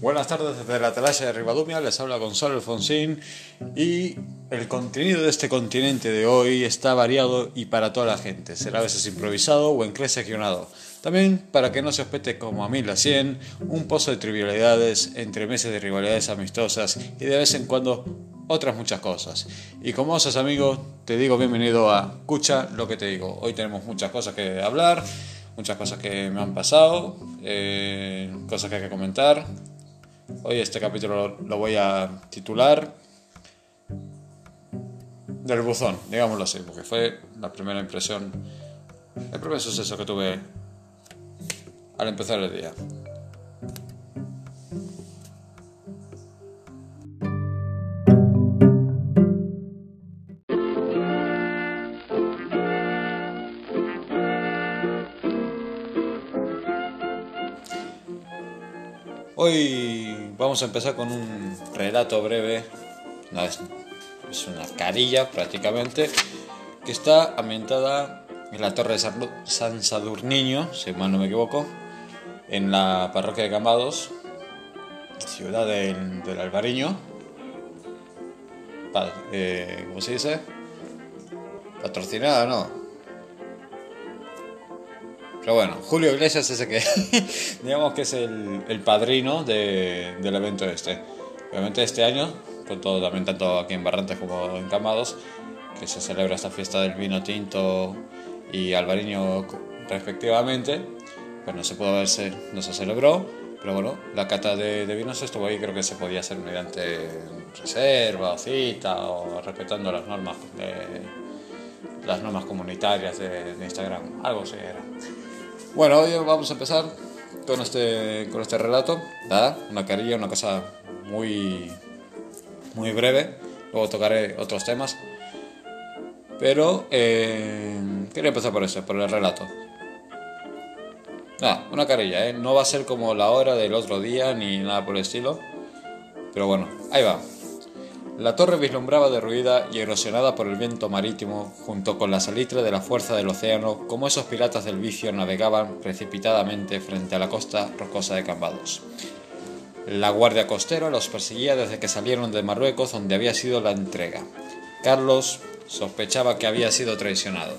Buenas tardes desde la atalaya de Ribadumia, les habla Gonzalo Alfonsín y el contenido de este continente de hoy está variado y para toda la gente, será a veces improvisado o en clase guionado. También para que no se hospete como a mí la 100, un pozo de trivialidades entre meses de rivalidades amistosas y de vez en cuando otras muchas cosas. Y como osas amigos, te digo bienvenido a Escucha lo que te digo. Hoy tenemos muchas cosas que hablar, muchas cosas que me han pasado, eh, cosas que hay que comentar. Hoy este capítulo lo voy a titular del buzón, digámoslo así, porque fue la primera impresión, el primer suceso que tuve al empezar el día. Hoy vamos a empezar con un relato breve, es una carilla prácticamente, que está ambientada en la Torre de San Sadurniño, si mal no me equivoco, en la parroquia de Cambados, ciudad del, Albariño, eh, ¿cómo se dice? Patrocinada, ¿no? Pero bueno, Julio Iglesias es ese que digamos que es el, padrino del evento este. Obviamente este año, con todo también tanto aquí en Barrantes como en Camados, que se celebra esta fiesta del vino tinto y albariño respectivamente, pues no se pudo verse, no se celebró, pero bueno, la cata de, vinos estuvo ahí, creo que se podía hacer mediante reserva o cita o respetando las normas las normas comunitarias de, de Instagram, algo así era. Bueno, hoy vamos a empezar con este, con este relato, ¿verdad? Una carilla, una cosa muy, muy breve. Luego tocaré otros temas. Pero eh, quería empezar por eso, por el relato. Nada, una carilla, ¿eh? No va a ser como la hora del otro día ni nada por el estilo. Pero bueno, ahí va. La torre vislumbraba derruida y erosionada por el viento marítimo, junto con la salitre de la fuerza del océano, como esos piratas del vicio navegaban precipitadamente frente a la costa rocosa de Cambados. La guardia costera los perseguía desde que salieron de Marruecos, donde había sido la entrega. Carlos sospechaba que había sido traicionado.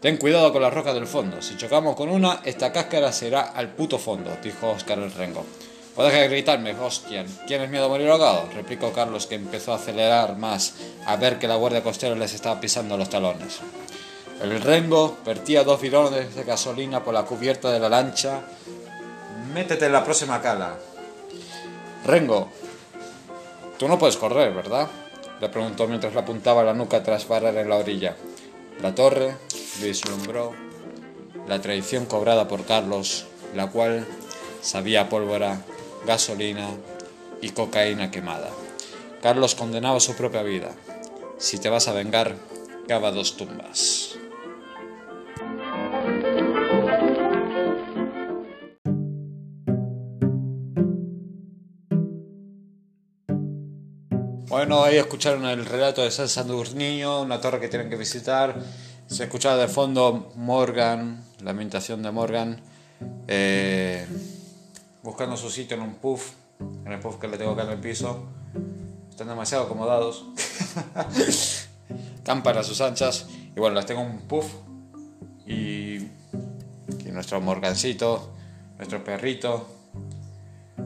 Ten cuidado con la roca del fondo. Si chocamos con una, esta cáscara será al puto fondo, dijo Oscar el Rengo. Puedes que gritarme, hostia. ¿Tienes miedo a morir ahogado? replicó Carlos, que empezó a acelerar más a ver que la guardia costera les estaba pisando los talones. El rengo vertía dos bidones de gasolina por la cubierta de la lancha. Métete en la próxima cala. Rengo, tú no puedes correr, ¿verdad? Le preguntó mientras le apuntaba la nuca tras parar en la orilla. La torre vislumbró la traición cobrada por Carlos, la cual sabía pólvora gasolina y cocaína quemada. Carlos condenaba su propia vida. Si te vas a vengar, cava dos tumbas. Bueno, ahí escucharon el relato de San Sandurniño, una torre que tienen que visitar. Se escuchaba de fondo Morgan, la ambientación de Morgan. Eh, buscando su sitio en un puff, en el puff que le tengo acá en el piso. Están demasiado acomodados. Campan a sus anchas. Y bueno, las tengo en un puff. Y, y nuestro morgancito, nuestro perrito,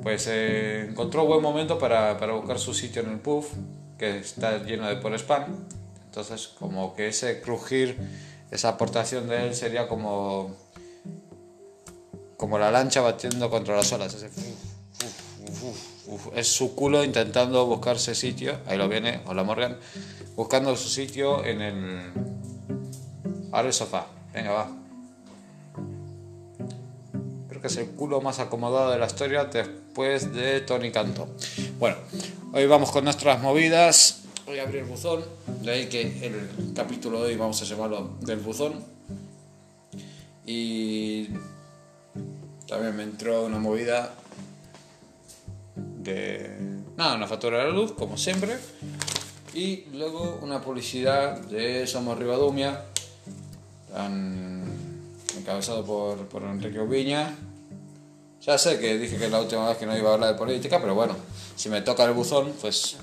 pues eh, encontró buen momento para, para, buscar su sitio en el puff, que está lleno de por spam. Entonces, como que ese crujir, esa aportación de él sería como como la lancha batiendo contra las olas. es su culo intentando buscarse sitio. Ahí lo viene, hola Morgan. Buscando su sitio en el. Ahora el sofá. Venga, va. Creo que es el culo más acomodado de la historia después de Tony Canto. Bueno, hoy vamos con nuestras movidas. Voy a abrir el buzón. De ahí que el capítulo de hoy vamos a llamarlo del buzón. Y también me entró una movida de. Nada, una factura de la luz, como siempre. Y luego una publicidad de Somos Ribadumia, encabezado por, por Enrique Ubiña. Ya sé que dije que es la última vez que no iba a hablar de política, pero bueno, si me toca el buzón, pues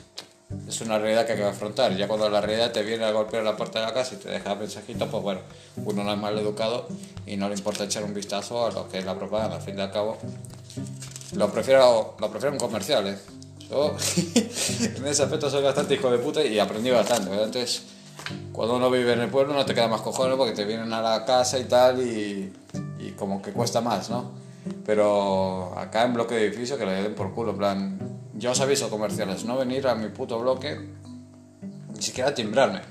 es una realidad que hay que afrontar. Ya cuando la realidad te viene a golpear la puerta de la casa y te deja mensajito, pues bueno, uno no es mal educado y no le importa echar un vistazo a lo que es la propaganda. Al fin y al cabo, lo prefiero, lo prefiero en comerciales. Yo en ese aspecto soy bastante hijo de puta y aprendí bastante. Entonces, cuando uno vive en el pueblo no te queda más cojones porque te vienen a la casa y tal y, y como que cuesta más, ¿no? Pero acá en bloque de edificio que le den por culo, en plan, yo os aviso comerciales, no venir a mi puto bloque, ni siquiera timbrarme.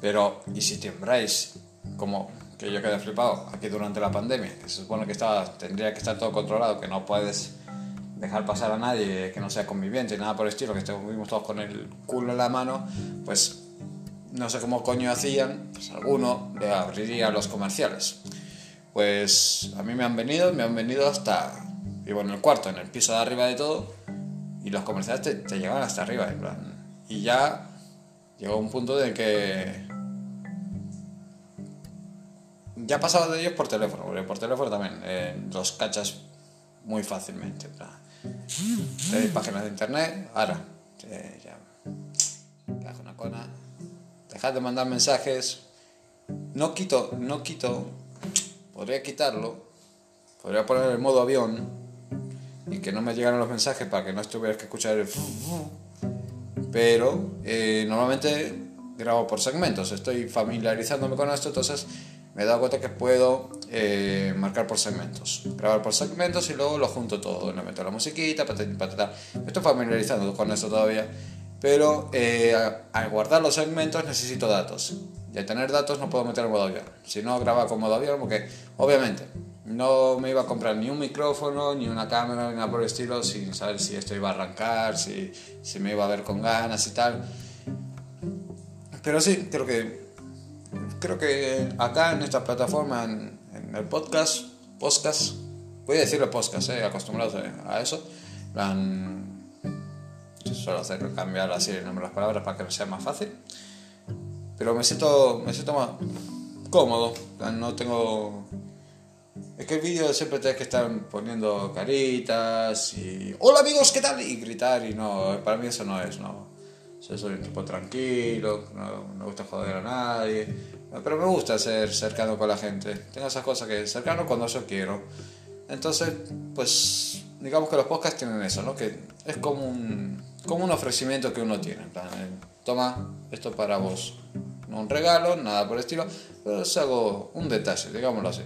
Pero, ¿y si timbráis? Como que yo quedé flipado aquí durante la pandemia, que se supone que estaba, tendría que estar todo controlado, que no puedes dejar pasar a nadie que no sea conviviente nada por el estilo, que estuvimos todos con el culo en la mano, pues no sé cómo coño hacían, pues alguno le abriría los comerciales. Pues a mí me han venido, me han venido hasta, vivo en el cuarto, en el piso de arriba de todo, y los comerciales te, te llegaban hasta arriba, en plan. Y ya llegó un punto de que ya pasaba de ellos por teléfono, porque por teléfono también eh, los cachas muy fácilmente. Tenéis páginas de internet, ahora, eh, cona. Dejad de mandar mensajes. No quito, no quito, podría quitarlo, podría poner el modo avión y que no me llegaran los mensajes para que no estuvieras que escuchar el... Pero eh, normalmente grabo por segmentos, estoy familiarizándome con esto, entonces me he dado cuenta que puedo eh, marcar por segmentos, grabar por segmentos y luego lo junto todo, le meto la musiquita, patata. Me estoy familiarizando con eso todavía, pero eh, al guardar los segmentos necesito datos. Y al tener datos no puedo meter el modo avión. Si no, graba con modo avión porque obviamente no me iba a comprar ni un micrófono, ni una cámara, ni nada por el estilo, sin saber si esto iba a arrancar, si, si me iba a ver con ganas y tal. Pero sí, creo que creo que acá en esta plataforma, en, el podcast, podcast, voy a decirlo podcast, eh, a eso, plan, suelo hacer cambiar así el nombre de las palabras para que sea más fácil, pero me siento, me siento más cómodo, no tengo... Es que el vídeo siempre tienes que estar poniendo caritas y... Hola amigos, ¿qué tal? Y gritar y no, para mí eso no es, no. Yo soy un tipo tranquilo, no me gusta joder a nadie, pero me gusta ser cercano con la gente. Tengo esas cosas que cercano cuando yo quiero. Entonces, pues, digamos que los podcasts tienen eso, ¿no? Que es como un, como un ofrecimiento que uno tiene. En plan, eh, toma esto para vos. No un regalo, nada por el estilo, pero es algo, un detalle, digámoslo así.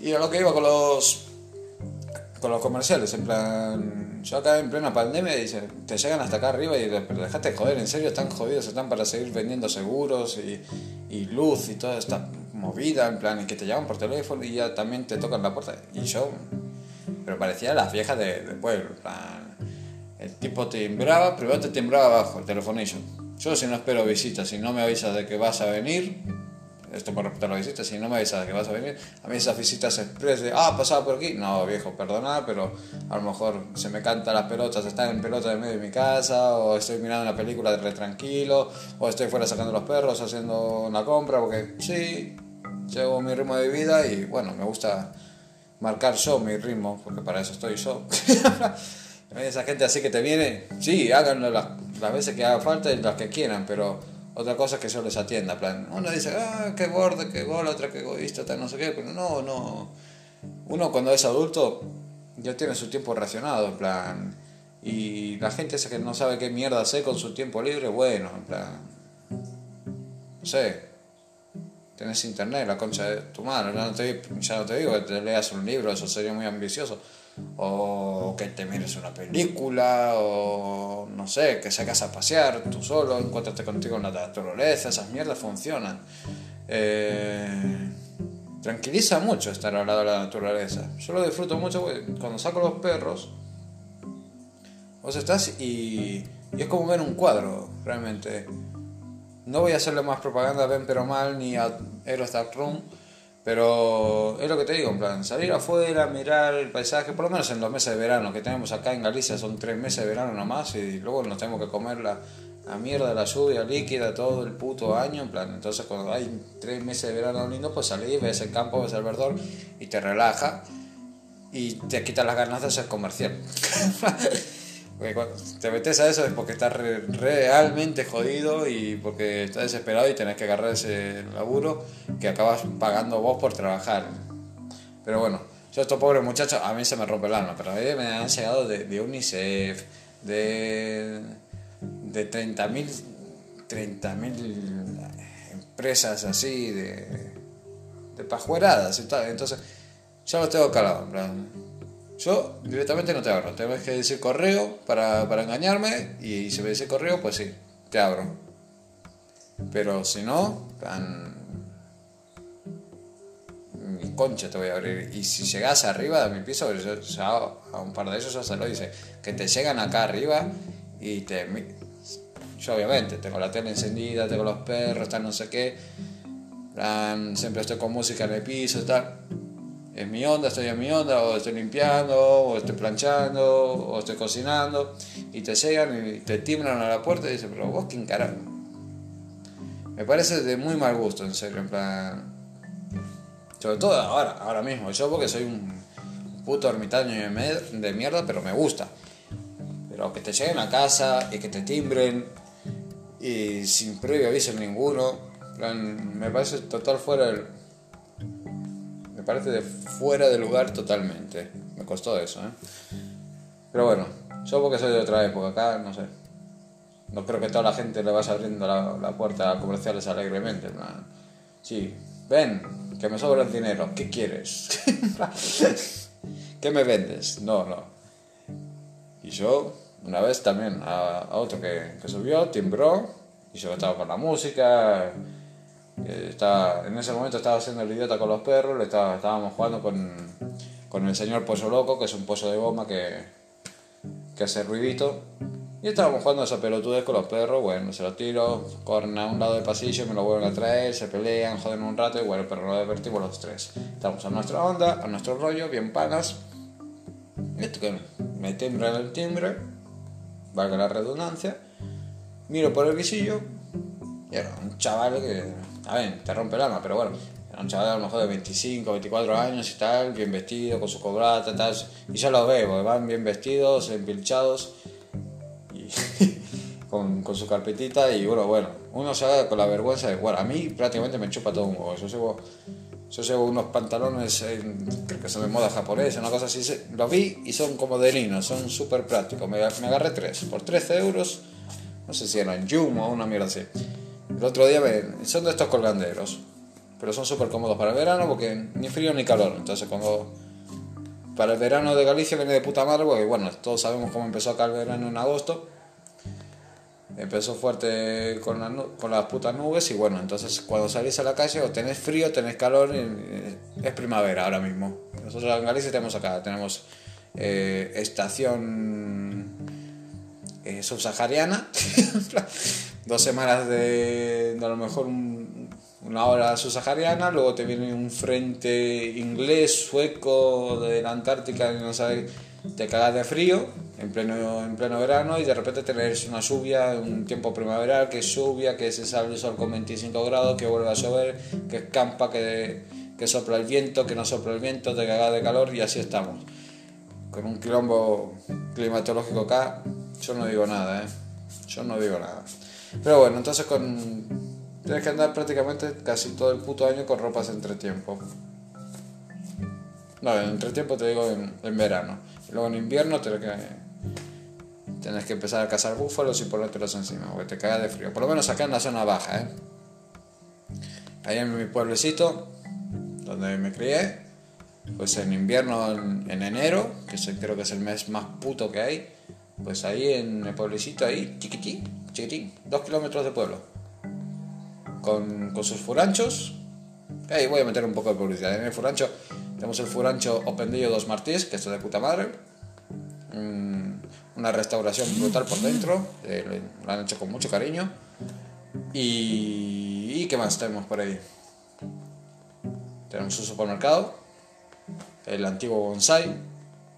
Y a lo que iba con los, con los comerciales, en plan, yo acá en plena pandemia dice, te llegan hasta acá arriba y pero dejate de joder, en serio están jodidos, están para seguir vendiendo seguros y, y, luz y toda esta movida, en plan, y que te llaman por teléfono y ya también te tocan la puerta. Y yo, pero parecía las viejas de, de pueblo, en plan, el tipo timbraba, primero te timbraba abajo, el telefonillo. Yo si no espero visitas, si no me avisas de que vas a venir, esto por respetar la visita, si no me avisas que vas a venir, a mí esas visitas express de, ah, pasado por aquí, no, viejo, perdona, pero a lo mejor se me cantan las pelotas, están en pelota en medio de mi casa, o estoy mirando una película de re tranquilo, o estoy fuera sacando los perros, haciendo una compra, porque sí, llevo mi ritmo de vida y bueno, me gusta marcar yo mi ritmo, porque para eso estoy yo. Esa gente así que te viene, sí, háganlo las, las veces que haga falta y las que quieran, pero otra cosa es que yo les atienda, plan, uno dice, ah, qué borde, qué gol, otra qué egoísta, tal, no sé qué, pero no, no. Uno cuando es adulto ya tiene su tiempo racionado, en plan, y la gente esa que no sabe qué mierda hacer con su tiempo libre, bueno, en plan, no sé, tienes internet, la concha de tu madre, no te, ya no te digo que te leas un libro, eso sería muy ambicioso o que te mires una película, o no sé, que sacas a pasear tú solo, encuéntrate contigo en la naturaleza, esas mierdas funcionan. Eh, tranquiliza mucho estar al lado de la naturaleza. Yo lo disfruto mucho cuando saco los perros. Vos estás y, y es como ver un cuadro, realmente. No voy a hacerle más propaganda a Pero Mal ni a Aerostar Room pero es lo que te digo, en plan, salir afuera, mirar el paisaje, por lo menos en los meses de verano que tenemos acá en Galicia, son tres meses de verano nomás y luego nos tenemos que comer la, la mierda, la lluvia líquida todo el puto año, en plan, entonces cuando hay tres meses de verano lindo, pues salís, ves el campo, ves el verdor y te relaja. y te quita las ganas de ser comercial. porque cuando te metes a eso es porque estás realmente jodido y porque estás desesperado y tenés que agarrar ese laburo que acabas pagando vos por trabajar. Pero bueno, yo estos pobres muchachos, a mí se me rompe el alma, pero a mí me han llegado de, de UNICEF, de, de 30.000 30 empresas así, de, de pajueradas y tal. Entonces, ya lo tengo calado, en plan. Yo directamente no te abro, tengo que decir correo para, para engañarme y si me dice correo, pues sí, te abro. Pero si no, plan, mi concha te voy a abrir. Y si llegas arriba de mi piso, a un par de ellos ya se lo dice, que te llegan acá arriba y te... Yo obviamente tengo la tele encendida, tengo los perros, tal, no sé qué. siempre estoy con música en el piso, tal. Es mi onda, estoy en mi onda, o estoy limpiando, o estoy planchando, o estoy cocinando. Y te llegan y te timbran a la puerta y dicen, pero vos quién carajo. Me parece de muy mal gusto, en serio, en plan sobre todo ahora, ahora mismo. Yo porque soy un puto ermitaño de mierda, pero me gusta. Pero que te lleguen a casa y que te timbren y sin previo aviso ninguno, me parece total fuera del... Parece de fuera de lugar totalmente. Me costó eso, ¿eh? Pero bueno, yo porque soy de otra época, acá no sé. No creo que toda la gente le vaya abriendo la, la puerta a comerciales alegremente. Sí, ven, que me sobra el dinero, ¿qué quieres? ¿Qué me vendes? No, no. Y yo, una vez también, a, otro que, que, subió, timbró, y yo estaba con la música, estaba, en ese momento estaba haciendo el idiota con los perros, le estaba, estábamos jugando con, con el señor Pollo Loco, que es un pollo de goma que, que hace ruidito. Y estábamos jugando esa pelotudez con los perros, bueno, se los tiro, corren a un lado del pasillo, me lo vuelven a traer, se pelean, joden un rato y bueno, pero lo divertimos los tres. Estamos a nuestra onda, a nuestro rollo, bien panas. Esto que me timbra el timbre, valga la redundancia, miro por el visillo y era un chaval que, a ver, te rompe el alma, pero bueno, era un chaval a lo mejor de 25, 24 años y tal, bien vestido, con su cobrata y tal, y ya lo veo, van bien vestidos, empilchados con, con, su carpetita y bueno, bueno, uno se haga con la vergüenza de jugar. A mí prácticamente me chupa todo un huevo. Yo llevo, yo llevo unos pantalones, creo que son de moda japonesa, una cosa así. Los vi y son como de lino, son súper prácticos. Me, me, agarré tres, por 13 euros, no sé si eran Yum o una mierda así. El otro día me, son de estos colganderos, pero son súper cómodos para el verano porque ni frío ni calor. Entonces cuando para el verano de Galicia viene de puta madre, porque bueno, todos sabemos cómo empezó acá el verano en agosto empezó fuerte con, con, las putas nubes y bueno, entonces cuando salís a la calle o tenés frío, tenés calor, es primavera ahora mismo. Nosotros en Galicia tenemos acá, tenemos eh, estación eh, subsahariana, dos semanas de, a lo mejor una hora subsahariana, luego te viene un frente inglés, sueco de la Antártica, no sabes, te cagas de frío en pleno, en pleno verano y de repente tenés una lluvia, un tiempo primaveral, que lluvia, que se sale el sol con 25 grados, que vuelve a llover, que escampa, que, que sopla el viento, que no sopla el viento, te cagas de calor y así estamos. Con un quilombo climatológico acá, yo no digo nada, ¿eh? Yo no digo nada. Pero bueno, entonces con... Tienes que andar prácticamente casi todo el puto año con ropas entre tiempo. No, en entretiempo te digo en, en verano. luego en invierno te que Tienes que empezar a cazar búfalos y ponértelos encima, porque te cagas de frío. Por lo menos acá en la zona baja, ¿eh? Ahí en mi pueblecito, donde me crié, pues en invierno, en, enero, que creo que es el mes más puto que hay, pues ahí en el pueblecito, ahí, chiquitín, chiquitín, dos kilómetros de pueblo, con, con sus furanchos. Ahí voy a meter un poco de publicidad. En el furancho tenemos el furancho Opendillo dos Martís, que esto es de puta madre una restauración brutal por dentro, eh, lo han hecho con mucho cariño. Y, y, qué más tenemos por ahí? Tenemos un supermercado, el antiguo bonsai,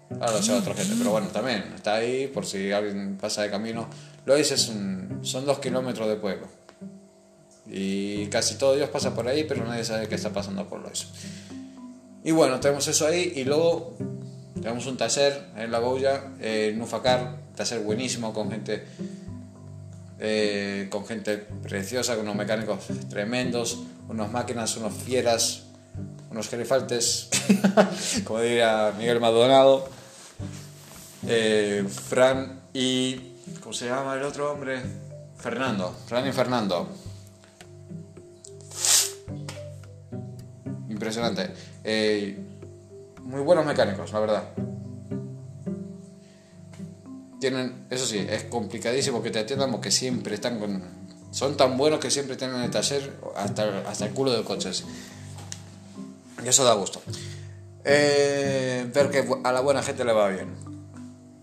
lo sé otra gente, pero bueno, también está ahí por si alguien pasa de camino. Lo dices, son dos kilómetros de pueblo. Y casi todo Dios pasa por ahí, pero nadie sabe qué está pasando por lo eso. Y bueno, tenemos eso ahí y luego tenemos un taller en La Goya, en Ufacar, taller buenísimo con gente eh, con gente preciosa, con unos mecánicos tremendos, unas máquinas, unos fieras, unos gerifaltes, como diría Miguel Maldonado, eh, Fran y... ¿Cómo se llama el otro hombre? Fernando, Fran y Fernando. Impresionante. Eh, muy buenos mecánicos, la verdad. Tienen, eso sí, es complicadísimo que te atiendan porque siempre están con. Son tan buenos que siempre tienen el taller hasta, hasta el culo de coches. Y eso da gusto. Eh, ver que a la buena gente le va bien.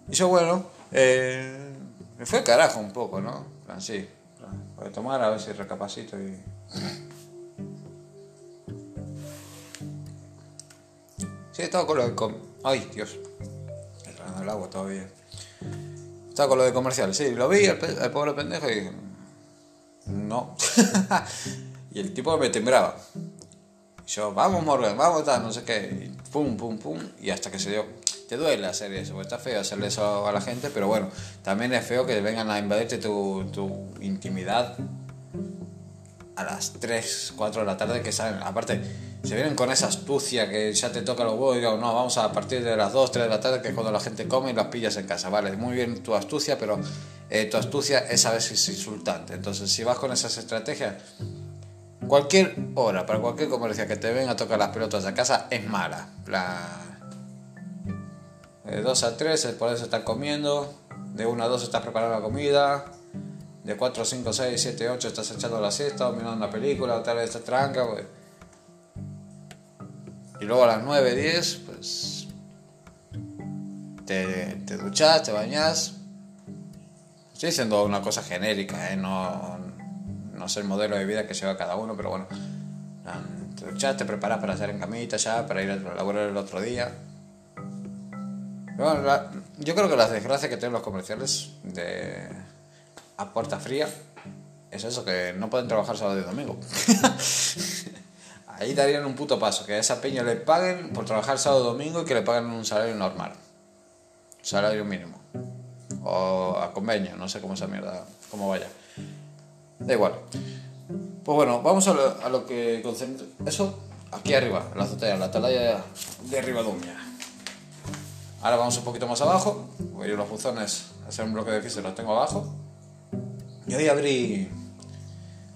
Y yo, bueno, eh, me fue carajo un poco, ¿no? Sí, voy a tomar a ver si recapacito y. Sí, estaba con lo de... Ay, Dios. El agua todavía. Estaba con lo de comercial. Sí, lo vi, el, pobre pendejo, y dije... No. y el tipo me tembraba. Yo, vamos Morgan, vamos, tal, no sé qué. Y pum, pum, pum. Y hasta que se dio... Te duele hacer eso, porque está feo hacerle eso a la gente, pero bueno, también es feo que vengan a invadirte tu, tu intimidad a las 3, 4 de la tarde que saben, aparte, se vienen con esa astucia que ya te toca los huevos y digo, no, vamos a partir de las 2, 3 de la tarde, que es cuando la gente come y las pillas en casa. Vale, muy bien tu astucia, pero eh, tu astucia es a veces insultante. Entonces, si vas con esas estrategias, cualquier hora, para cualquier comercio que te venga a tocar las pelotas a casa, es mala. La... De 2 a 3, por eso están comiendo, de 1 a 2 estás preparando la comida de 4, 5, 6, 7, 8 estás echando la siesta o mirando una película, tal vez estás tranca, pues. Y luego a las 9, 10, pues. Te, te duchas, te bañas. Estoy diciendo una cosa genérica, ¿eh? no, no sé el modelo de vida que lleva cada uno, pero bueno. Te duchas, te preparas para hacer en camita ya, para ir a laborar el otro día. yo creo que las desgracias que tienen los comerciales de a puerta fría es eso, que no pueden trabajar sábado y domingo. Ahí darían un puto paso, que a esa peña le paguen por trabajar sábado y domingo y que le paguen un salario normal. Salario mínimo. O a convenio, no sé cómo esa mierda, cómo vaya. Da igual. Pues bueno, vamos a lo, que concentra. Eso, aquí arriba, la azotea, la atalaya de Ribadumia. Ahora vamos un poquito más abajo. Voy a los buzones, a hacer un bloque de fiches, los tengo abajo. Y hoy abrí.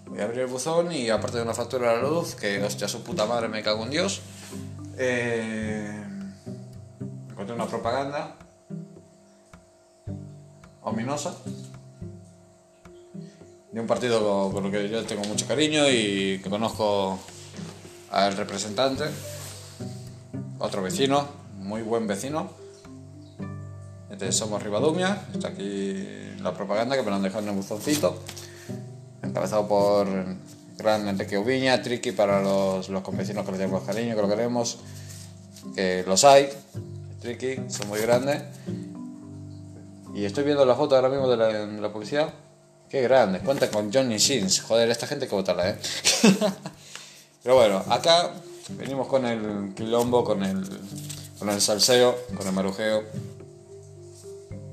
Voy a abrir el buzón y aparte de una factura de la luz, que hostia su puta madre me cago en Dios. Eh, encontré una propaganda ominosa de un partido con, el que yo tengo mucho cariño y que conozco al representante, otro vecino, muy buen vecino. Entonces somos Ribadumia, está aquí la propaganda que me lo han dejado en el buzoncito, encabezado por gran Enrique Ubiña, Tricky para los, los convecinos que le tenemos cariño, que lo queremos, que los hay, Tricky, son muy grandes. Y estoy viendo la foto ahora mismo de la, de la publicidad. Qué grande, cuenta con Johnny Sins. Joder, esta gente que votarla, ¿eh? Pero bueno, acá venimos con el quilombo, con el, con el salseo, con el marujeo.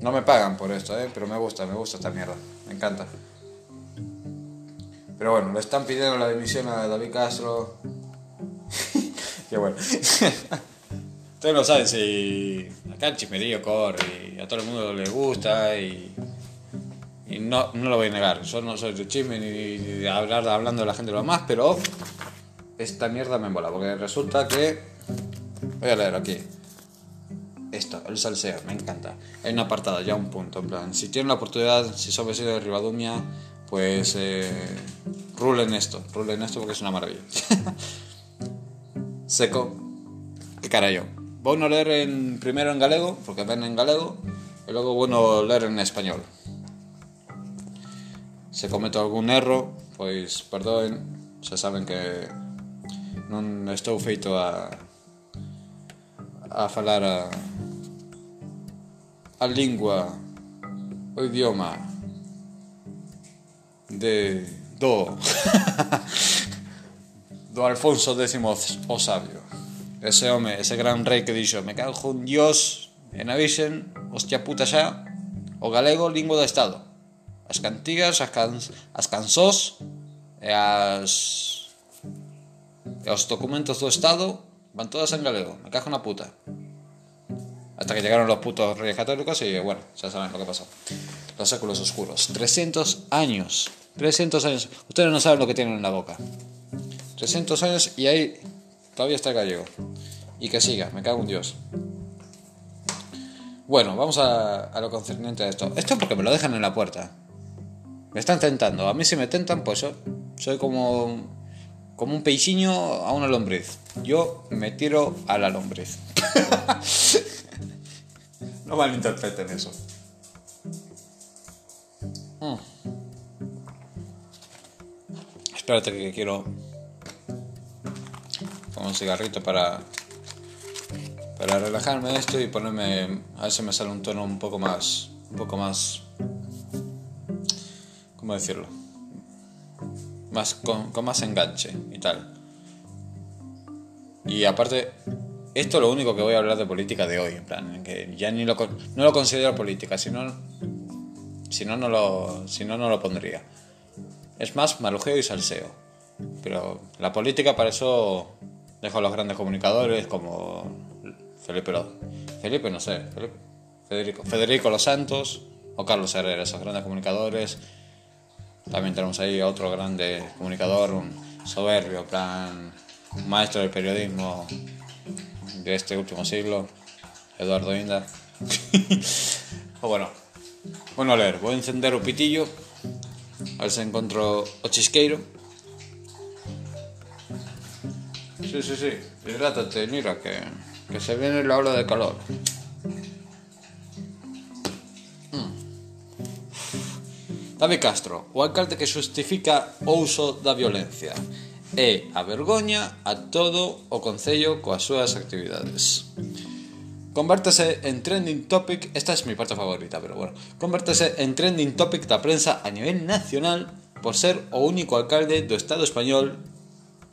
No me pagan por esto, ¿eh? pero me gusta, me gusta esta mierda. Me encanta. Pero bueno, le están pidiendo la dimisión a David Castro. Qué bueno. Ustedes no saben si acá el chismerío corre y a todo el mundo le gusta y, no, no lo voy a negar. Yo no soy de chisme ni de hablar hablando de la gente lo más, pero esta mierda me mola porque resulta que voy a leer aquí esto, el salseo, me encanta. Hay una apartada, ya un punto, en plan, si tienen la oportunidad, si son vecinos de Ribadumia, pues eh, rulen esto, rulen esto porque es una maravilla. Seco, qué carajo. Bueno leer en, primero en galego, porque ven en galego, y luego bueno leer en español. se cometo algún erro, pois perdoen, xa saben que non estou feito a a falar a a lingua o idioma de do do Alfonso X o sabio. Ese home, ese gran rei que dixo, me cago en Dios, en avisen, hostia puta xa, o galego lingua do Estado. As cantigas, as, can, as canzós e e os documentos do Estado van todas en galego, me cago na puta. Hasta que llegaron los putos reyes católicos y bueno, ya saben lo que pasó. Los séculos oscuros. 300 años. 300 años. Ustedes no saben lo que tienen en la boca. 300 años y ahí todavía está el gallego. Y que siga, me cago en Dios. Bueno, vamos a, lo concerniente a esto. Esto porque me lo dejan en la puerta. Me están tentando. A mí si me tentan, pues yo soy como, como un peixiño a una lombriz. Yo me tiro a la lombriz. no malinterpreten eso. Mm. Espérate que quiero como un cigarrito para para relajarme esto y ponerme a ver si me sale un tono un poco más un poco más cómo decirlo más con, más enganche y tal. Y aparte esto es lo único que voy a hablar de política de hoy en plan que ya ni lo no lo considero política si no no lo si no lo pondría. Es más malujeo y salseo. Pero la política para eso dejo a los grandes comunicadores como Felipe, Felipe no sé, Federico, Federico Los Santos o Carlos Herrera, esos grandes comunicadores. También tenemos ahí otro grande comunicador, un soberbio, plan, maestro del periodismo de este último siglo, Eduardo Inda. o bueno, bueno, a leer, voy a encender un pitillo, a ver si encuentro o. Sí, sí, sí, hidrátate, mira que que se viene la ola de calor. David Castro, o alcalde que xustifica o uso da violencia. E a vergoña a todo o Concello coas súas actividades. Convértese en trending topic, esta é mi parte favorita, pero bueno, convértese en trending topic da prensa a nivel nacional por ser o único alcalde do Estado español,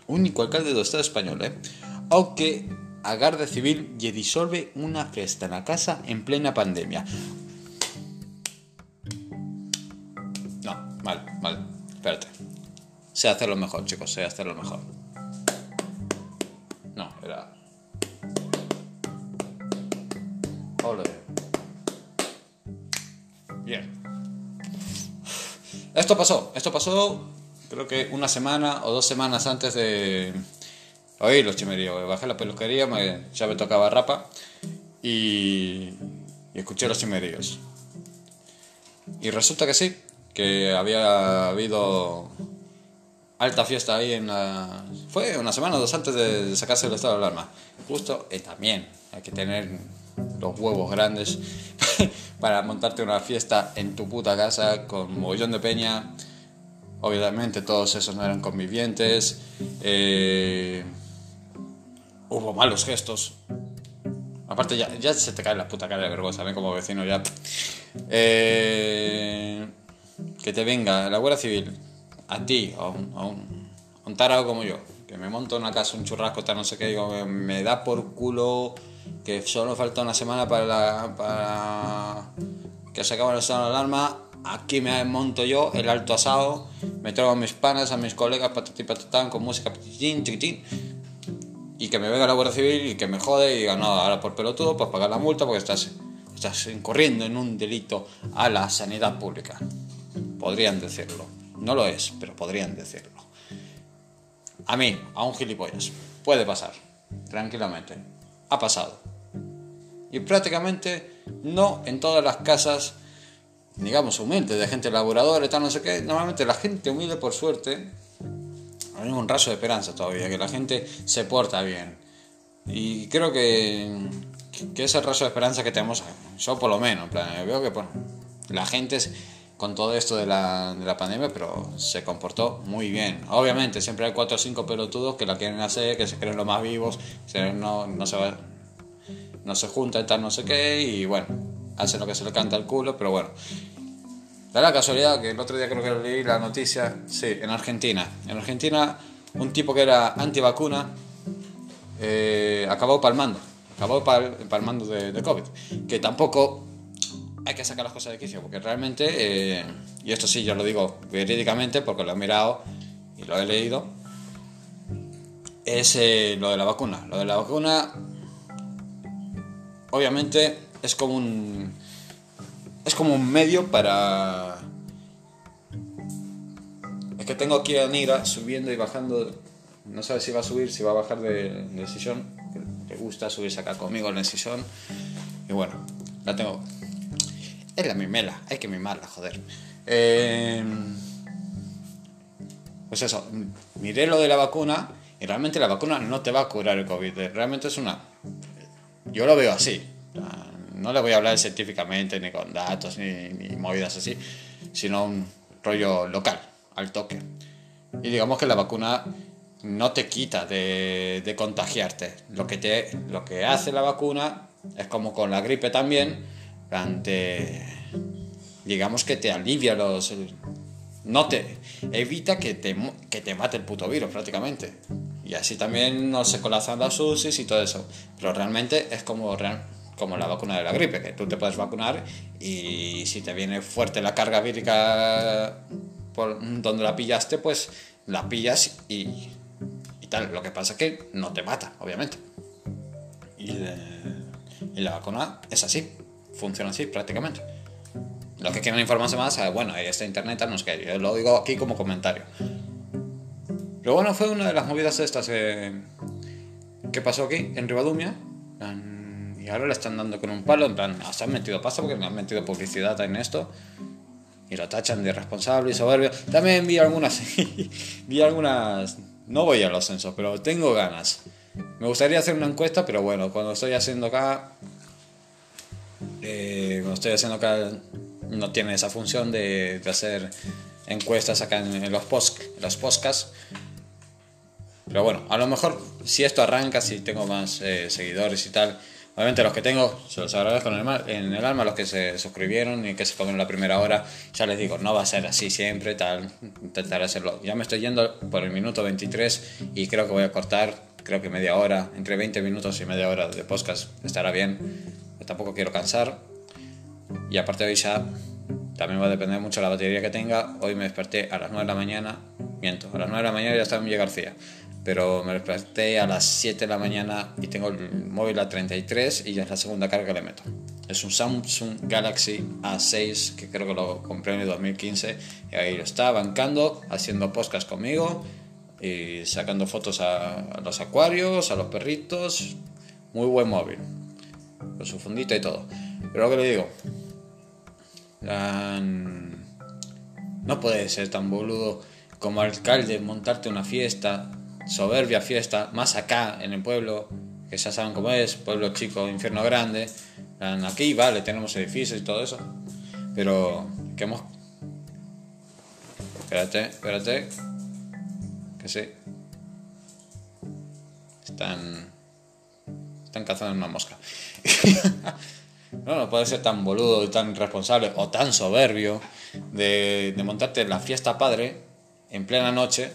único alcalde do Estado español, eh, ao que a Garda Civil lle disolve unha festa na casa en plena pandemia. Sé hacerlo mejor, chicos, sé hacerlo mejor. No, era... Ole. Bien. Esto pasó, esto pasó creo que una semana o dos semanas antes de oí los chimeríos, bajé la peluquería, ya me tocaba rapa y, escuché los chimeríos. Y resulta que sí, que había habido alta fiesta ahí en la... Fue una semana o dos antes de sacarse el estado de alarma. Justo, y también hay que tener los huevos grandes para montarte una fiesta en tu puta casa con mogollón de peña. Obviamente todos esos no eran convivientes. Eh, hubo malos gestos. Aparte, ya, se te cae la puta cara de vergüenza, ¿ven? Como vecino ya. Eh, que te venga la Guardia Civil a ti, a un, a un, tarado como yo, que me monto en una casa un churrasco, tal, no sé qué, digo, me da por culo que solo falta una semana para, la, que se acabe la alarma. Aquí me monto yo el alto asado, me traigo a mis panas, a mis colegas, patatí patatán, con música, chiquitín, chiquitín y que me venga la Guardia Civil y que me jode y diga, no, ahora por pelotudo, pues pagar la multa porque estás, estás incurriendo en un delito a la sanidad pública. Podrían decirlo. No lo es, pero podrían decirlo. A mí, a un gilipollas. Puede pasar. Tranquilamente. Ha pasado. Y prácticamente no en todas las casas, digamos, humildes, de gente laboradora y tal, no sé qué. Normalmente la gente humilde, por suerte, hay un rayo de esperanza todavía, que la gente se porta bien. Y creo que, que ese rayo de esperanza que tenemos, yo por lo menos, veo que bueno, la gente con todo esto de la, de la pandemia, pero se comportó muy bien. Obviamente, siempre hay cuatro o cinco pelotudos que la quieren hacer, que se creen los más vivos, no, no, se, va, no se tal, no sé qué, y bueno, hacen lo que se le canta al culo, pero bueno. Da la casualidad que el otro día creo que leí la noticia, sí, en Argentina. En Argentina, un tipo que era antivacuna eh, acabó palmando. acabó palmando de, de COVID. Que tampoco hay que sacar las cosas de quicio, porque realmente, eh, y esto sí yo lo digo verídicamente porque lo he mirado y lo he leído, es eh, lo de la vacuna. Lo de la vacuna, obviamente, es como un. Es como un medio para. Es que tengo aquí a Nira subiendo y bajando. No sabe si va a subir, si va a bajar de sillón. Le gusta subirse acá conmigo en el sillón. Y bueno, la tengo. Es la mimela, hay que mimarla, joder. Eh, pues eso, miré lo de la vacuna y realmente la vacuna no te va a curar el COVID. Realmente es una... Yo lo veo así. No le voy a hablar científicamente, ni con datos, ni, movidas así, sino un rollo local, al toque. Y digamos que la vacuna no te quita de, contagiarte. Lo que, lo que hace la vacuna es como con la gripe también, ante, digamos que te alivia los... No te evita que te, que te mate el puto virus prácticamente. Y así también no se colapsan las UCIs y todo eso. Pero realmente es como, como la vacuna de la gripe, que tú te puedes vacunar y si te viene fuerte la carga vírica por donde la pillaste, pues la pillas y, y tal. Lo que pasa es que no te mata, obviamente. Y, y la vacuna es así, funciona así prácticamente. Los que quieran informarse más, eh, bueno, ahí está internet, no es que yo lo digo aquí como comentario. Pero bueno, fue una de las movidas estas eh, que pasó aquí, en Ribadumia. Y ahora le están dando con un palo, en plan, se han metido paso porque me han metido publicidad en esto. Y lo tachan de irresponsable y soberbio. También vi algunas, vi algunas, no voy a los censos, pero tengo ganas. Me gustaría hacer una encuesta, pero bueno, cuando estoy haciendo acá, eh, cuando estoy haciendo acá, no tiene esa función de, hacer encuestas acá en, los, post, los podcasts. Pero bueno, a lo mejor si esto arranca, si tengo más eh, seguidores y tal, obviamente los que tengo se los agradezco en el, en el alma, los que se suscribieron y que se en la primera hora, ya les digo, no va a ser así siempre, tal, intentaré hacerlo. Ya me estoy yendo por el minuto 23 y creo que voy a cortar, creo que media hora, entre 20 minutos y media hora de podcast estará bien. Tampoco quiero cansar. Y aparte hoy ya también va a depender mucho de la batería que tenga. Hoy me desperté a las 9 de la mañana, miento, a las 9 de la mañana ya estaba en Villa García pero me desperté a las 7 de la mañana y tengo el móvil a 33 y ya es la segunda carga que le meto. Es un Samsung Galaxy A6 que creo que lo compré en el 2015 y ahí lo está bancando, haciendo podcast conmigo y sacando fotos a, los acuarios, a los perritos. Muy buen móvil, con su fundita y todo. Pero lo que le digo, no puede ser tan boludo como alcalde montarte una fiesta soberbia fiesta, más acá en el pueblo, que ya saben cómo es, pueblo chico, infierno grande. Aquí, vale, tenemos edificios y todo eso, pero que hemos... Espérate, espérate, que sí. Están... Están cazando una mosca. no, no puede ser tan boludo y tan irresponsable o tan soberbio de, de montarte la fiesta padre en plena noche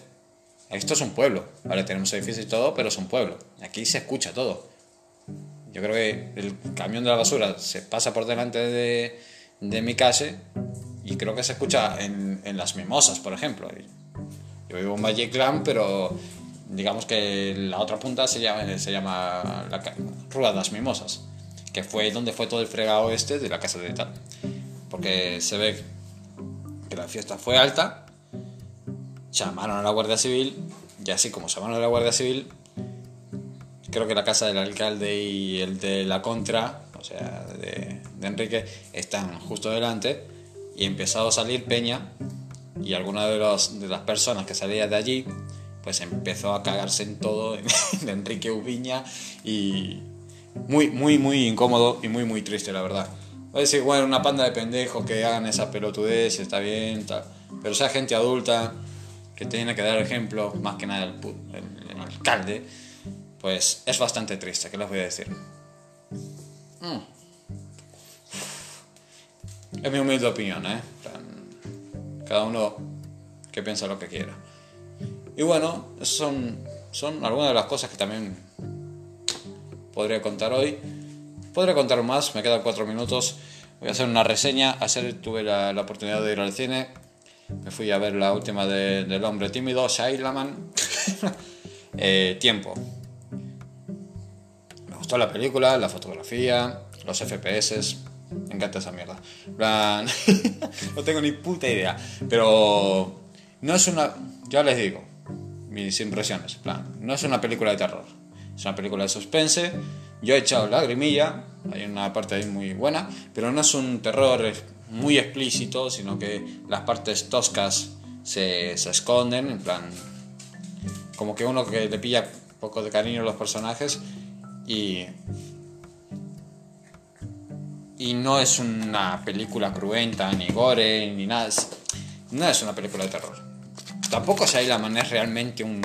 esto es un pueblo, ¿vale? Tenemos edificios y todo, pero es un pueblo. Aquí se escucha todo. Yo creo que el camión de la basura se pasa por delante de, mi calle y creo que se escucha en, en las mimosas, por ejemplo. Yo vivo en Valle Clan, pero digamos que la otra punta se llama, se llama la Rúa de las Mimosas, que fue donde fue todo el fregado este de la casa de tal. Porque se ve que la fiesta fue alta llamaron a la Guardia Civil y así como llamaron a la Guardia Civil, creo que la casa del alcalde y el de la contra, o sea, de, Enrique, están justo delante y empezó a salir Peña y alguna de, de las personas que salía de allí pues empezó a cagarse en todo de Enrique Ubiña y muy, muy, muy incómodo y muy, muy triste, la verdad. Voy a decir, bueno, una panda de pendejos que hagan esa pelotudez, está bien, tal. pero sea gente adulta que tiene que dar ejemplo, más que nada el, alcalde, pues es bastante triste, ¿qué les voy a decir? Mm. Es mi humilde opinión, ¿eh? Cada uno que piensa lo que quiera. Y bueno, son, son algunas de las cosas que también podría contar hoy. Podría contar más, me quedan cuatro minutos. Voy a hacer una reseña. Ayer tuve la, oportunidad de ir al cine. Me fui a ver la última de, del hombre tímido, Shailaman. eh, tiempo. Me gustó la película, la fotografía, los FPS. Me encanta esa mierda. No tengo ni puta idea. Pero no es una... Ya les digo, mis impresiones. No es una película de terror. Es una película de suspense. Yo he echado lagrimilla. Hay una parte ahí muy buena. Pero no es un terror muy explícito, sino que las partes toscas se, se esconden. En plan, como que uno que le pilla poco de cariño a los personajes. Y y no es una película cruenta, ni gore, ni nada. No es una película de terror. Tampoco Shailaman es realmente un.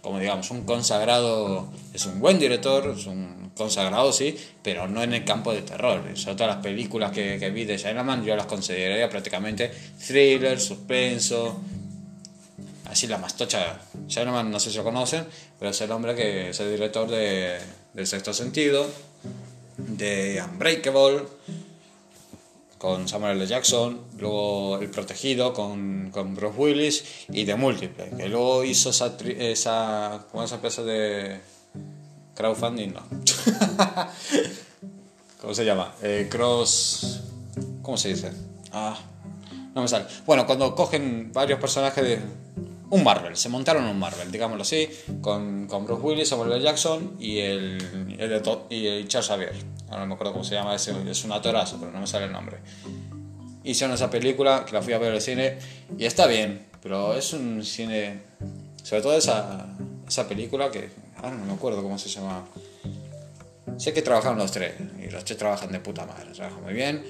Como digamos, un consagrado. Es un buen director, es un consagrado, sí, pero no en el campo de terror. O todas las películas que, que vi de Shailaman yo las consideraría prácticamente thriller, suspenso, así la más tocha. Shailaman no sé si lo conocen, pero es el hombre que es el director de, del Sexto Sentido, de Unbreakable, con Samuel L. Jackson, luego El Protegido con, con Bruce Willis y de Múltiple, que luego hizo esa, esa, ¿cómo esa empresa de crowdfunding, no. ¿Cómo se llama? Eh, cross, ¿cómo se dice? Ah, no me sale. Bueno, cuando cogen varios personajes de un Marvel, se montaron un Marvel, digámoslo así, con, con Bruce Willis, Samuel. Jackson y el, el, y el Charles Xavier. Ahora no me acuerdo cómo se llama, ese, es un atorazo, pero no me sale el nombre. Hicieron esa película, que la fui a ver al cine, y está bien, pero es un cine, sobre todo esa, esa película que, ahora no me acuerdo cómo se llama. Sé que trabajaron los tres, y los tres trabajan de puta madre, trabajan muy bien,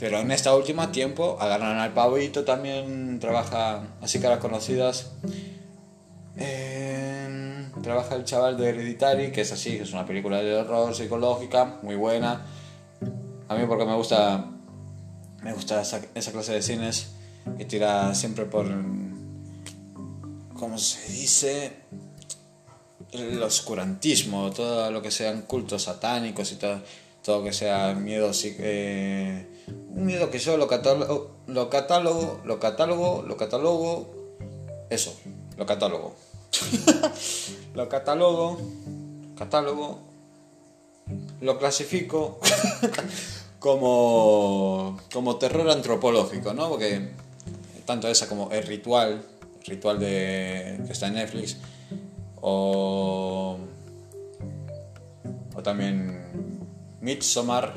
pero en esta última tiempo agarran al pavito también, trabaja así caras conocidas. Eh, trabaja el chaval de Hereditary, que es así, es una película de horror psicológica, muy buena. A mí porque me gusta, me gusta esa, clase de cines que tira siempre por, ¿cómo se dice? El oscurantismo, todo lo que sean cultos satánicos y todo, todo que sea miedo, eh, un miedo que yo lo catálogo, lo catálogo, lo catálogo, lo catálogo, eso, lo catálogo. lo catálogo, catálogo, lo clasifico como, como terror antropológico, ¿no? Porque tanto esa como el ritual, el ritual de, que está en Netflix, o, o también Midsommar,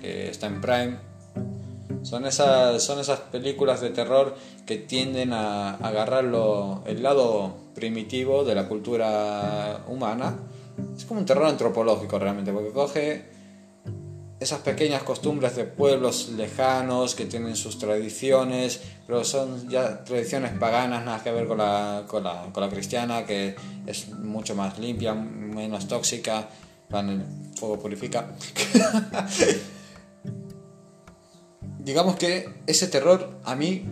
que está en Prime, son esas, son esas películas de terror que tienden a agarrar el lado primitivo de la cultura humana. Es como un terror antropológico realmente, porque coge esas pequeñas costumbres de pueblos lejanos que tienen sus tradiciones, pero son ya tradiciones paganas, nada que ver con la, con la, con la cristiana, que es mucho más limpia, menos tóxica, el fuego purifica. digamos que ese terror a mí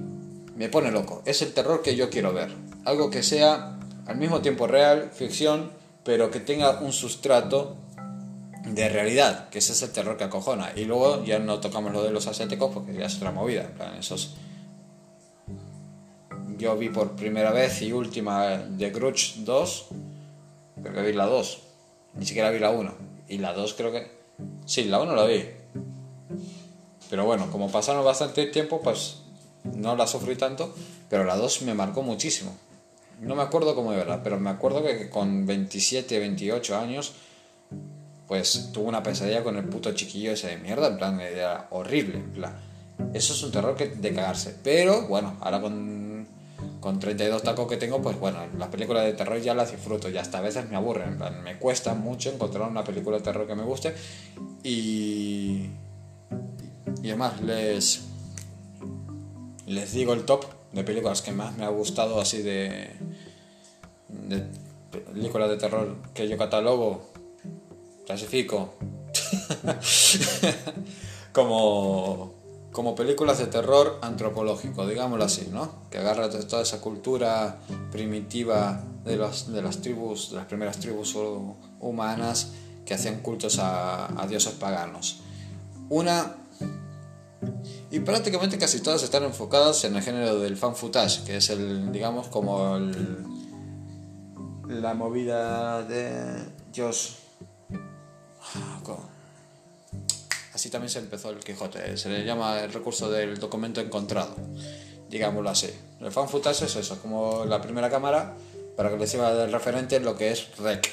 me pone loco. Es el terror que yo quiero ver. Algo que sea al mismo tiempo real, ficción, pero que tenga un sustrato de realidad, que ese es el terror que acojona. Y luego ya no tocamos lo de los asiáticos porque ya es otra movida. En plan, esos... Yo vi por primera vez y última The Grudge 2, creo que vi la 2, ni siquiera vi la 1. Y la 2 creo que... Sí, la 1 la vi, pero bueno, como pasaron bastante tiempo, pues no la sufrí tanto, pero la 2 me marcó muchísimo. No me acuerdo cómo era, pero me acuerdo que con 27, 28 años, pues tuve una pesadilla con el puto chiquillo ese de mierda, en plan, era horrible, en plan. Eso es un terror que, de cagarse. Pero bueno, ahora con, con 32 tacos que tengo, pues bueno, las películas de terror ya las disfruto y hasta a veces me aburren, en plan, me cuesta mucho encontrar una película de terror que me guste y y además les, les digo el top de películas que más me ha gustado así de, películas de terror que yo catalogo, clasifico como como películas de terror antropológico, digámoslo así, ¿no? Que agarra toda esa cultura primitiva de, los, de las tribus, de las primeras tribus humanas que hacían cultos a, a dioses paganos. Una y prácticamente casi todas están enfocadas en el género del fan footage, que es el, digamos, como el, la movida de Josh. Así también se empezó el Quijote, se le llama el recurso del documento encontrado, digámoslo así. El fan footage es eso, como la primera cámara, para que les sirva de referente lo que es rec.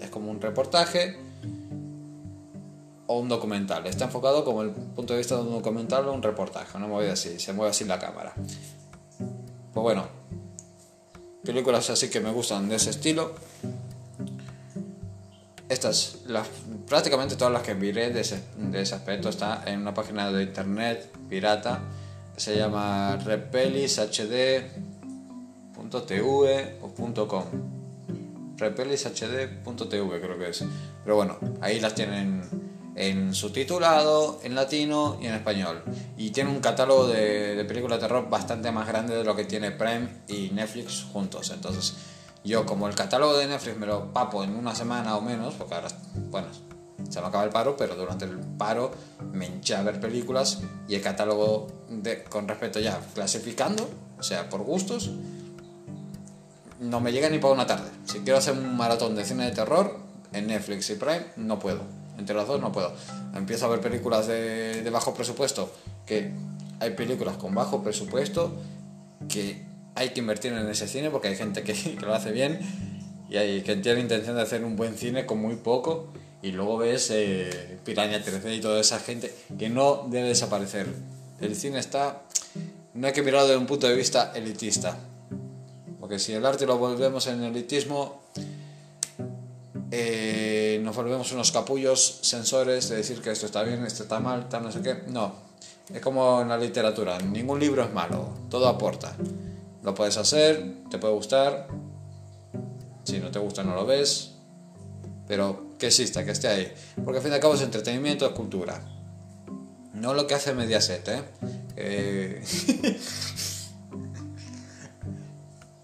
Es como un reportaje o un documental. Está enfocado como el punto de vista de un documental o un reportaje, no mueve así, se mueve así la cámara. Pues bueno, películas así que me gustan de ese estilo. Estas, las, prácticamente todas las que miré de ese, de ese aspecto está en una página de internet pirata se llama repelishd.tv o repelishd.tv creo que es pero bueno ahí las tienen en subtitulado, en latino y en español. Y tiene un catálogo de, películas de terror bastante más grande de lo que tiene Prime y Netflix juntos. Entonces, yo como el catálogo de Netflix me lo papo en una semana o menos, porque ahora, bueno, se me acaba el paro, pero durante el paro me hinché a ver películas y el catálogo de, con respecto ya clasificando, o sea, por gustos, no me llega ni para una tarde. Si quiero hacer un maratón de cine de terror en Netflix y Prime, no puedo entre las dos no puedo. Empiezo a ver películas de, bajo presupuesto, que hay películas con bajo presupuesto que hay que invertir en ese cine porque hay gente que, lo hace bien y hay que tiene intención de hacer un buen cine con muy poco y luego ves eh, Piraña 3D y toda esa gente que no debe desaparecer. El cine está... No hay que mirarlo desde un punto de vista elitista. Porque si el arte lo volvemos en elitismo, eh, nos volvemos unos capullos sensores de decir que esto está bien, esto está mal, tal, no sé qué. No, es como en la literatura, ningún libro es malo, todo aporta. Lo puedes hacer, te puede gustar, si no te gusta no lo ves, pero que exista, que esté ahí. Porque al fin y al cabo es entretenimiento, es cultura. No lo que hace Mediaset, ¿eh? eh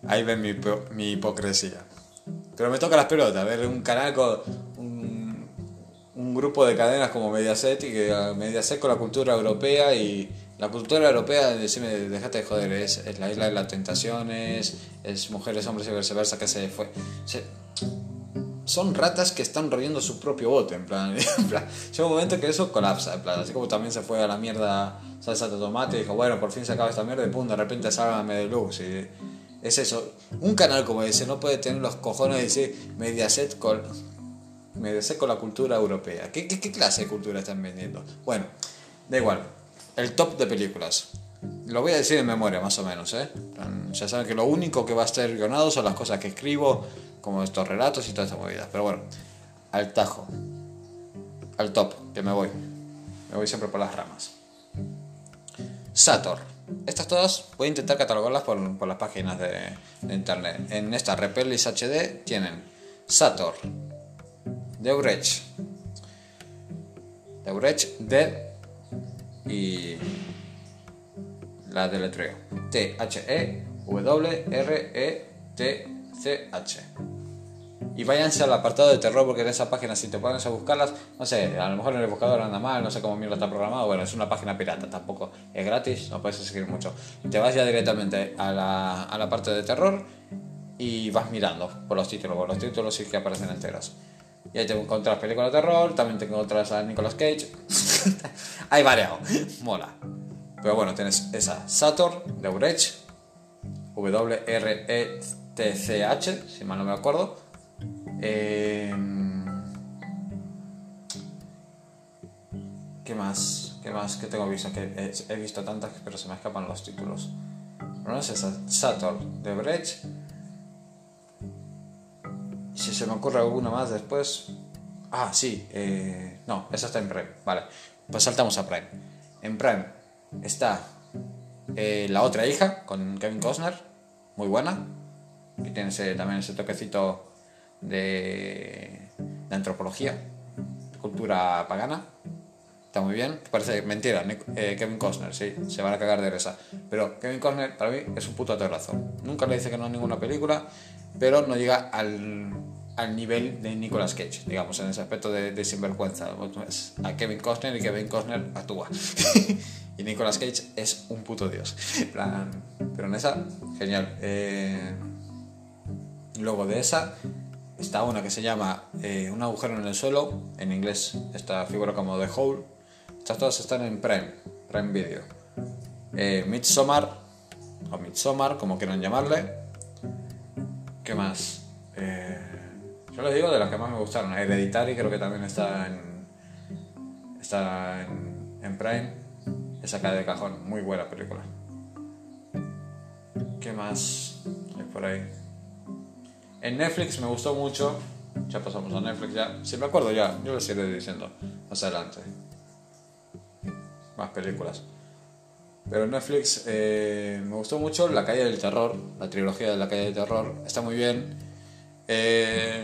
ahí ven mi, mi hipocresía. Pero me toca las pelotas, ver un canal con un, un grupo de cadenas como Mediaset y que Mediaset con la cultura europea y la cultura europea, decime, dejate de joder, es, es, la isla de las tentaciones, es mujeres, hombres y viceversa que se fue. son ratas que están royendo su propio bote, en plan, en plan. Llega un momento que eso colapsa, en plan, así como también se fue a la mierda salsa de tomate y dijo, bueno, por fin se acaba esta mierda y pum, de repente sálvame de luz y es eso. Un canal como ese no puede tener los cojones de decir Mediaset con, Mediaset con la cultura europea. ¿Qué, ¿Qué, clase de cultura están vendiendo? Bueno, da igual. El top de películas. Lo voy a decir en memoria, más o menos, ¿eh? Ya saben que lo único que va a estar guionado son las cosas que escribo, como estos relatos y toda esta movida. Pero bueno, al tajo. Al top, que me voy. Me voy siempre por las ramas. Sator. Estas todas voy a intentar catalogarlas por, las páginas de, internet. En esta Repelis HD tienen Sator, Deurecht, Deurecht, Dead y la deletreo. T-H-E-W-R-E-T-C-H y váyanse al apartado de terror porque en esa página si te pones a buscarlas, no sé, a lo mejor en el buscador anda mal, no sé cómo mierda está programado, bueno, es una página pirata, tampoco es gratis, no puedes seguir mucho. Te vas ya directamente a la, a la parte de terror y vas mirando por los títulos, por los títulos sí que aparecen enteros. Y ahí te encuentras películas de terror, también te encuentras a Nicolas Cage. Hay variado, mola. Pero bueno, tienes esa Sator de Urecht, W-R-E-T-C-H, si mal no me acuerdo Em, ¿Qué más? ¿Qué más? ¿Qué tengo visto? Que he, visto tantas, pero se me escapan los títulos. No es esa. Sator de Brecht. Si se me ocurre alguna más después. Ah, sí. Eh, no, esa está en Prime. Vale. Pues saltamos a Prime. En Prime está eh, La otra hija con Kevin Costner. Muy buena. Y tiene también ese toquecito de, antropología, cultura pagana. está muy bien. Parece mentira, eh, Kevin Costner, sí, se van a cagar de risa. Pero Kevin Costner, para mí, es un puto aterrazo. Nunca le dice que no a ninguna película, pero no llega al, al nivel de Nicolas Cage, digamos, en ese aspecto de, de sinvergüenza. A Kevin Costner y Kevin Costner actúa. y Nicolas Cage es un puto dios. Pero en esa, genial. Eh, luego de esa, está una que se llama eh, Un agujero en el suelo. En inglés, esta figura como The Hole. Estas todas están en Prime, Prime Video. Eh, Midsommar, o Midsommar, como quieran llamarle. ¿Qué más? Eh, yo les digo de las que más me gustaron. Hereditary creo que también está en. Está en, Prime. Esa cae de cajón. Muy buena película. ¿Qué más por ahí? En Netflix me gustó mucho. Ya pasamos a Netflix ya. Si me acuerdo ya, yo lo iré diciendo más adelante. Más películas. Pero en Netflix eh, me gustó mucho La calle del terror, la trilogía de La calle del terror. Está muy bien. Eh,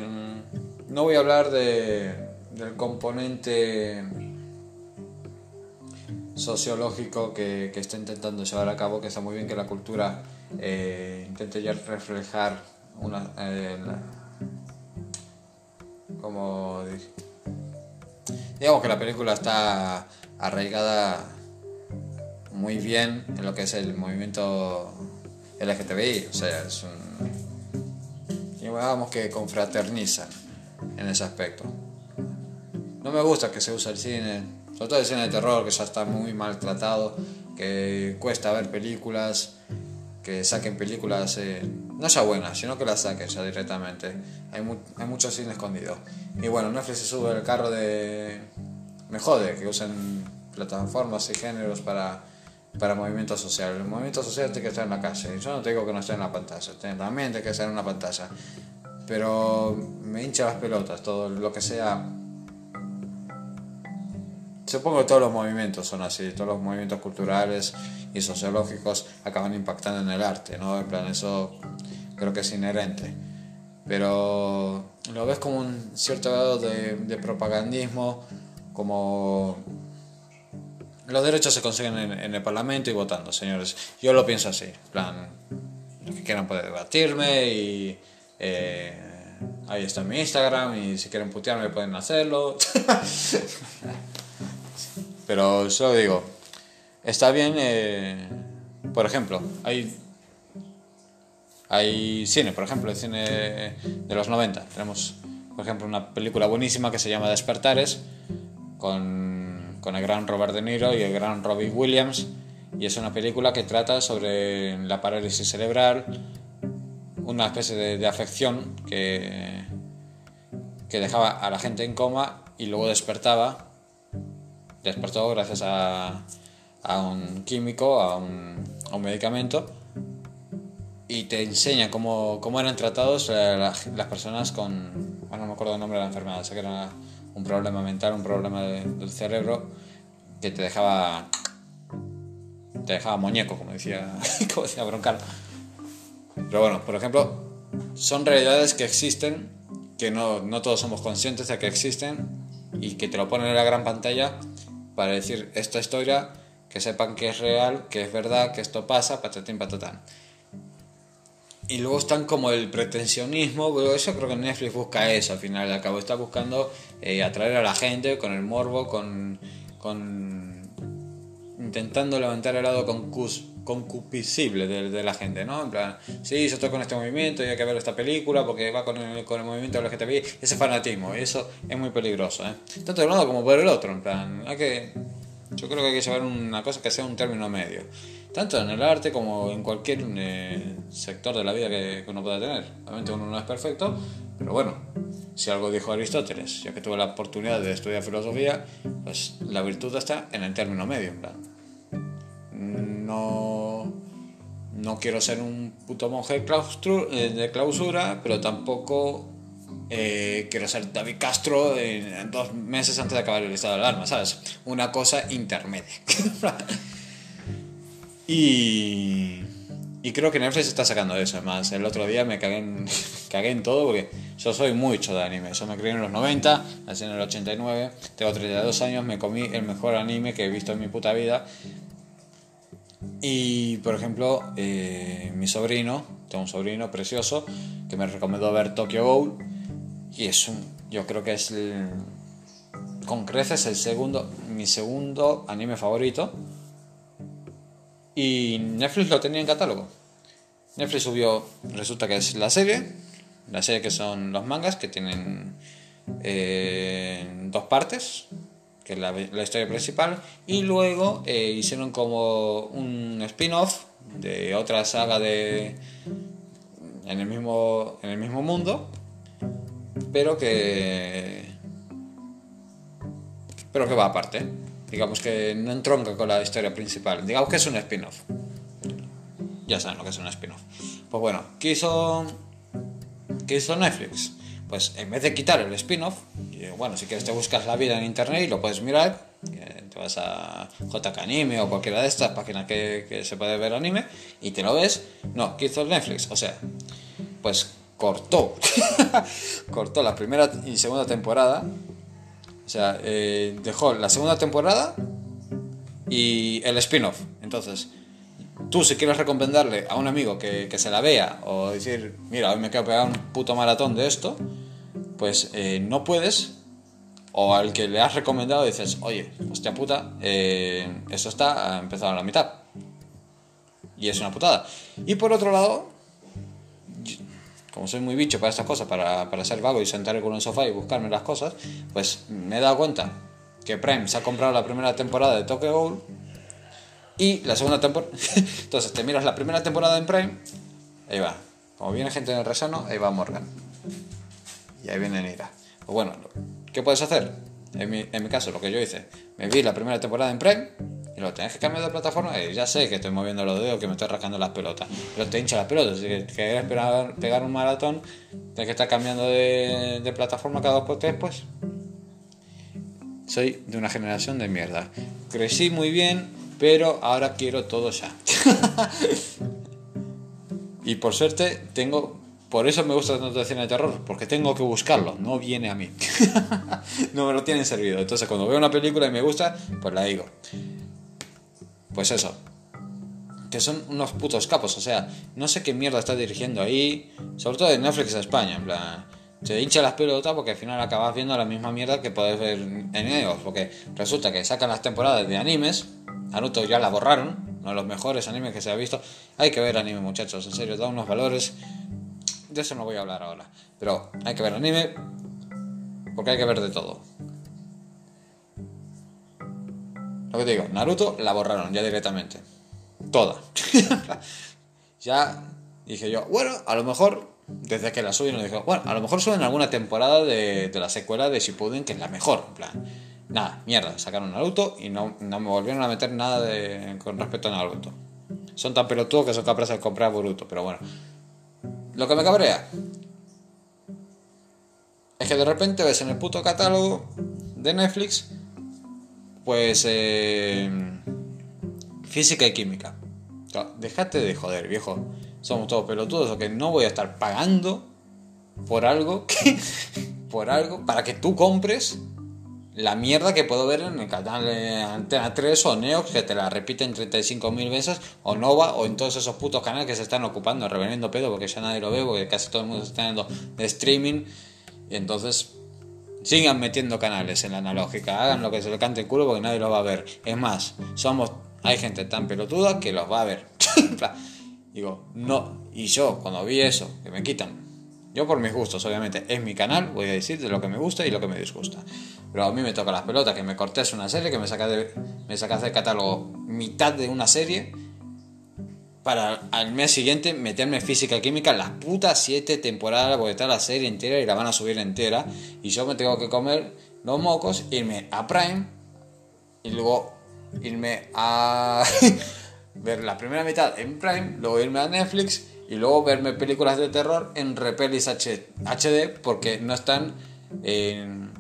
no voy a hablar de, del componente sociológico que, que, está intentando llevar a cabo, que está muy bien que la cultura eh, intente ya reflejar una... Eh, como... Digamos que la película está arraigada muy bien en lo que es el movimiento LGTBI, o sea, es un... digamos que confraternizan en ese aspecto. No me gusta que se use el cine, sobre todo el cine de terror, que ya está muy maltratado, que cuesta ver películas, que saquen películas, no ya buenas, sino que las saquen ya directamente. Hay, hay mucho cine escondido. Y bueno, Netflix se sube el carro de... Me jode que usen plataformas y géneros para, para movimiento social. El movimiento social tiene que estar en la calle. Yo no te digo que no esté en la pantalla, también tiene que estar en una pantalla. Pero me hincha las pelotas, todo lo que sea Supongo que todos los movimientos son así, todos los movimientos culturales y sociológicos acaban impactando en el arte, ¿no? En plan, eso creo que es inherente. Pero lo ves como un cierto grado de, propagandismo, como los derechos se consiguen en, el Parlamento y votando, señores. Yo lo pienso así, plan, los que quieran pueden debatirme y eh, ahí está mi Instagram y si quieren putearme pueden hacerlo. Pero yo digo, está bien, eh, por ejemplo, hay, hay cine, por ejemplo, el cine de los 90. Tenemos, por ejemplo, una película buenísima que se llama Despertares, con, con el gran Robert De Niro y el gran Robbie Williams. Y es una película que trata sobre la parálisis cerebral, una especie de, de afección que, que dejaba a la gente en coma y luego despertaba despertó gracias a, a un químico, a un, a un, medicamento, y te enseña cómo, cómo eran tratados eh, las, las personas con, bueno, no me acuerdo el nombre de la enfermedad, sé que era un problema mental, un problema de, del cerebro, que te dejaba, te dejaba muñeco, como decía, como decía Broncal. Pero bueno, por ejemplo, son realidades que existen, que no, no todos somos conscientes de que existen, y que te lo ponen en la gran pantalla para decir esta historia, que sepan que es real, que es verdad, que esto pasa, patatín, patatán. Y luego están como el pretensionismo, pero yo creo que Netflix busca eso al final de cabo, está buscando eh, atraer a la gente con el morbo, con, con intentando levantar el lado concus, concupiscible de, de, la gente, ¿no? En plan, sí, yo estoy con este movimiento y hay que ver esta película porque va con el, con el movimiento LGTBI, ese fanatismo, y eso es muy peligroso, ¿eh? Tanto de un lado como por el otro, en plan, hay que, yo creo que hay que llevar una cosa que sea un término medio, tanto en el arte como en cualquier eh, sector de la vida que, que uno pueda tener. Obviamente uno no es perfecto, pero bueno, si algo dijo Aristóteles, ya que tuve la oportunidad de estudiar filosofía, pues la virtud está en el término medio, en plan. No no quiero ser un puto monje eh, de clausura, pero tampoco eh, quiero ser David Castro en, dos meses antes de acabar el estado de alarma, ¿sabes? Una cosa intermedia. y, y creo que Netflix está sacando eso. Además, el otro día me cagué en, cagué en todo porque yo soy mucho de anime. Yo me crié en los 90, nací en el 89, tengo 32 años, me comí el mejor anime que he visto en mi puta vida. Y, por ejemplo, eh, mi sobrino, tengo un sobrino precioso que me recomendó ver Tokyo Ghoul. Y es un, yo creo que es con creces el segundo, mi segundo anime favorito y Netflix lo tenía en catálogo. Netflix subió, resulta que es la serie, la serie que son los mangas, que tienen eh, dos partes, que es la, historia principal, y luego eh, hicieron como un spin-off de otra saga de en el mismo en el mismo mundo, pero que pero que va aparte digamos que no entronca con la historia principal. Digamos que es un spin-off. Ya saben lo que es un spin-off. Pues bueno, ¿qué hizo, ¿qué hizo Netflix? Pues en vez de quitar el spin-off, bueno, si quieres te buscas la vida en internet y lo puedes mirar, eh, te vas a JK Anime o cualquiera de estas páginas que, que se puede ver anime y te lo ves. No, ¿qué hizo Netflix? O sea, pues cortó, cortó la primera y segunda temporada o sea, eh, dejó la segunda temporada y el spin-off. Entonces, tú si quieres recomendarle a un amigo que, se la vea o decir, mira, hoy me quedo pegado un puto maratón de esto, pues eh, no puedes. O al que le has recomendado dices, oye, hostia puta, eh, esto está empezado a la mitad. Y es una putada. Y por otro lado, como soy muy bicho para estas cosas, para, para ser vago y sentarme con un sofá y buscarme las cosas, pues me he dado cuenta que Prime se ha comprado la primera temporada de Tokyo Ghoul y la segunda temporada. Entonces te miras la primera temporada en Prime, ahí va. Como viene gente en el resano, ahí va Morgan. Y ahí viene Nira. Pues bueno, ¿qué puedes hacer? En mi, en mi caso, lo que yo hice, me vi la primera temporada en Prime y lo tenés que cambiar de plataforma, y ya sé que estoy moviendo los dedos, que me estoy rascando las pelotas, pero te hincha las pelotas, si quieres pegar un maratón, tienes que estar cambiando de, de plataforma cada dos por tres, pues. Soy de una generación de mierda. Crecí muy bien, pero ahora quiero todo ya. y por suerte tengo por eso me gusta tanto el cine de terror, porque tengo que buscarlo, no viene a mí. no me lo tienen servido. Entonces cuando veo una película y me gusta, pues la digo. Pues eso. Que son unos putos capos, o sea, no sé qué mierda está dirigiendo ahí, sobre todo en Netflix España, en plan, te hincha las pelotas porque al final acabas viendo la misma mierda que puedes ver en ellos, porque resulta que sacan las temporadas de animes, Naruto ya la borraron, uno de los mejores animes que se ha visto, hay que ver anime muchachos, en serio, da unos valores, de eso no voy a hablar ahora, pero hay que ver anime porque hay que ver de todo. Lo que te digo, Naruto la borraron ya directamente. Toda. ya dije yo, bueno, a lo mejor, desde que la subieron, dije, bueno, a lo mejor suben alguna temporada de, la secuela de Shippuden, que es la mejor. En plan, nada, mierda, sacaron Naruto y no, no me volvieron a meter nada de, con respecto a Naruto. Son tan pelotudos que son capaces de comprar Boruto, pero bueno. Lo que me cabrea es que de repente ves en el puto catálogo de Netflix pues eh, física y química. Déjate de joder, viejo. Somos todos pelotudos, o que no voy a estar pagando por algo que, por algo para que tú compres la mierda que puedo ver en el canal de Antena 3 o Neox que te la repiten 35.000 veces o Nova o en todos esos putos canales que se están ocupando reveniendo pedo porque ya nadie lo ve porque casi todo el mundo está yendo de streaming y entonces Sigan metiendo canales en la analógica, hagan lo que se le cante el culo porque nadie lo va a ver. Es más, somos, hay gente tan pelotuda que los va a ver. Digo, no, y yo cuando vi eso, que me quitan, yo por mis gustos, obviamente, es mi canal, voy a decir de lo que me gusta y lo que me disgusta. Pero a mí me toca las pelotas, que me cortes una serie, que me sacas de, me sacas del catálogo mitad de una serie para al mes siguiente meterme física química las putas siete temporadas porque está la serie entera y la van a subir entera y yo me tengo que comer los mocos irme a Prime y luego irme a ver la primera mitad en Prime luego irme a Netflix y luego verme películas de terror en Repelis HD porque no están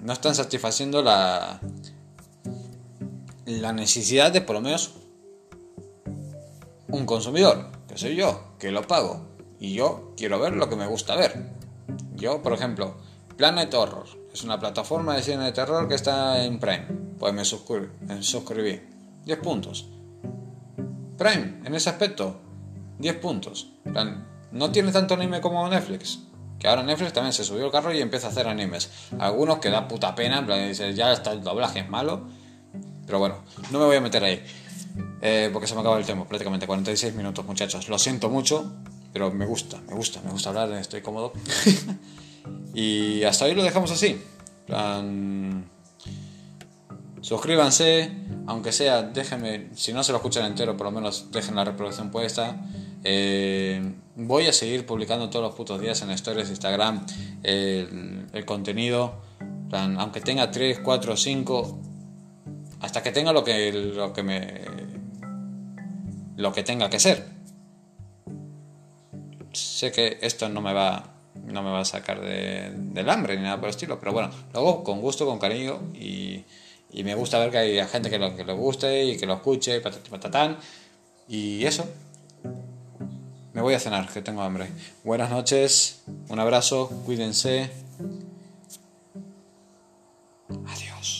no están satisfaciendo la la necesidad de por lo menos un consumidor. que soy yo, que lo pago. Y yo quiero ver lo que me gusta ver. Yo, por ejemplo, Planet Horror. Es una plataforma de cine de terror que está en Prime. Pues me, suscribí. 10 puntos. Prime, en ese aspecto, 10 puntos. No tiene tanto anime como Netflix. Que ahora Netflix también se subió el carro y empieza a hacer animes. Algunos que da puta pena, en plan, ya está el doblaje es malo. Pero bueno, no me voy a meter ahí. Eh, porque se me acaba el tiempo, prácticamente 46 minutos, muchachos. Lo siento mucho, pero me gusta, me gusta, me gusta hablar, estoy cómodo. y hasta ahí lo dejamos así. suscríbanse, aunque sea, déjenme, si no se lo escuchan entero, por lo menos dejen la reproducción puesta. Eh, voy a seguir publicando todos los putos días en stories de Instagram el, contenido. aunque tenga 3, 4, 5, hasta que tenga lo que, lo que me lo que tenga que ser. Sé que esto no me va, no me va a sacar de, del hambre ni nada por el estilo, pero bueno, lo hago con gusto, con cariño y, y me gusta ver que hay gente que lo, que le guste y que lo escuche, patatán. Y eso. Me voy a cenar, que tengo hambre. Buenas noches, un abrazo, cuídense. Adiós.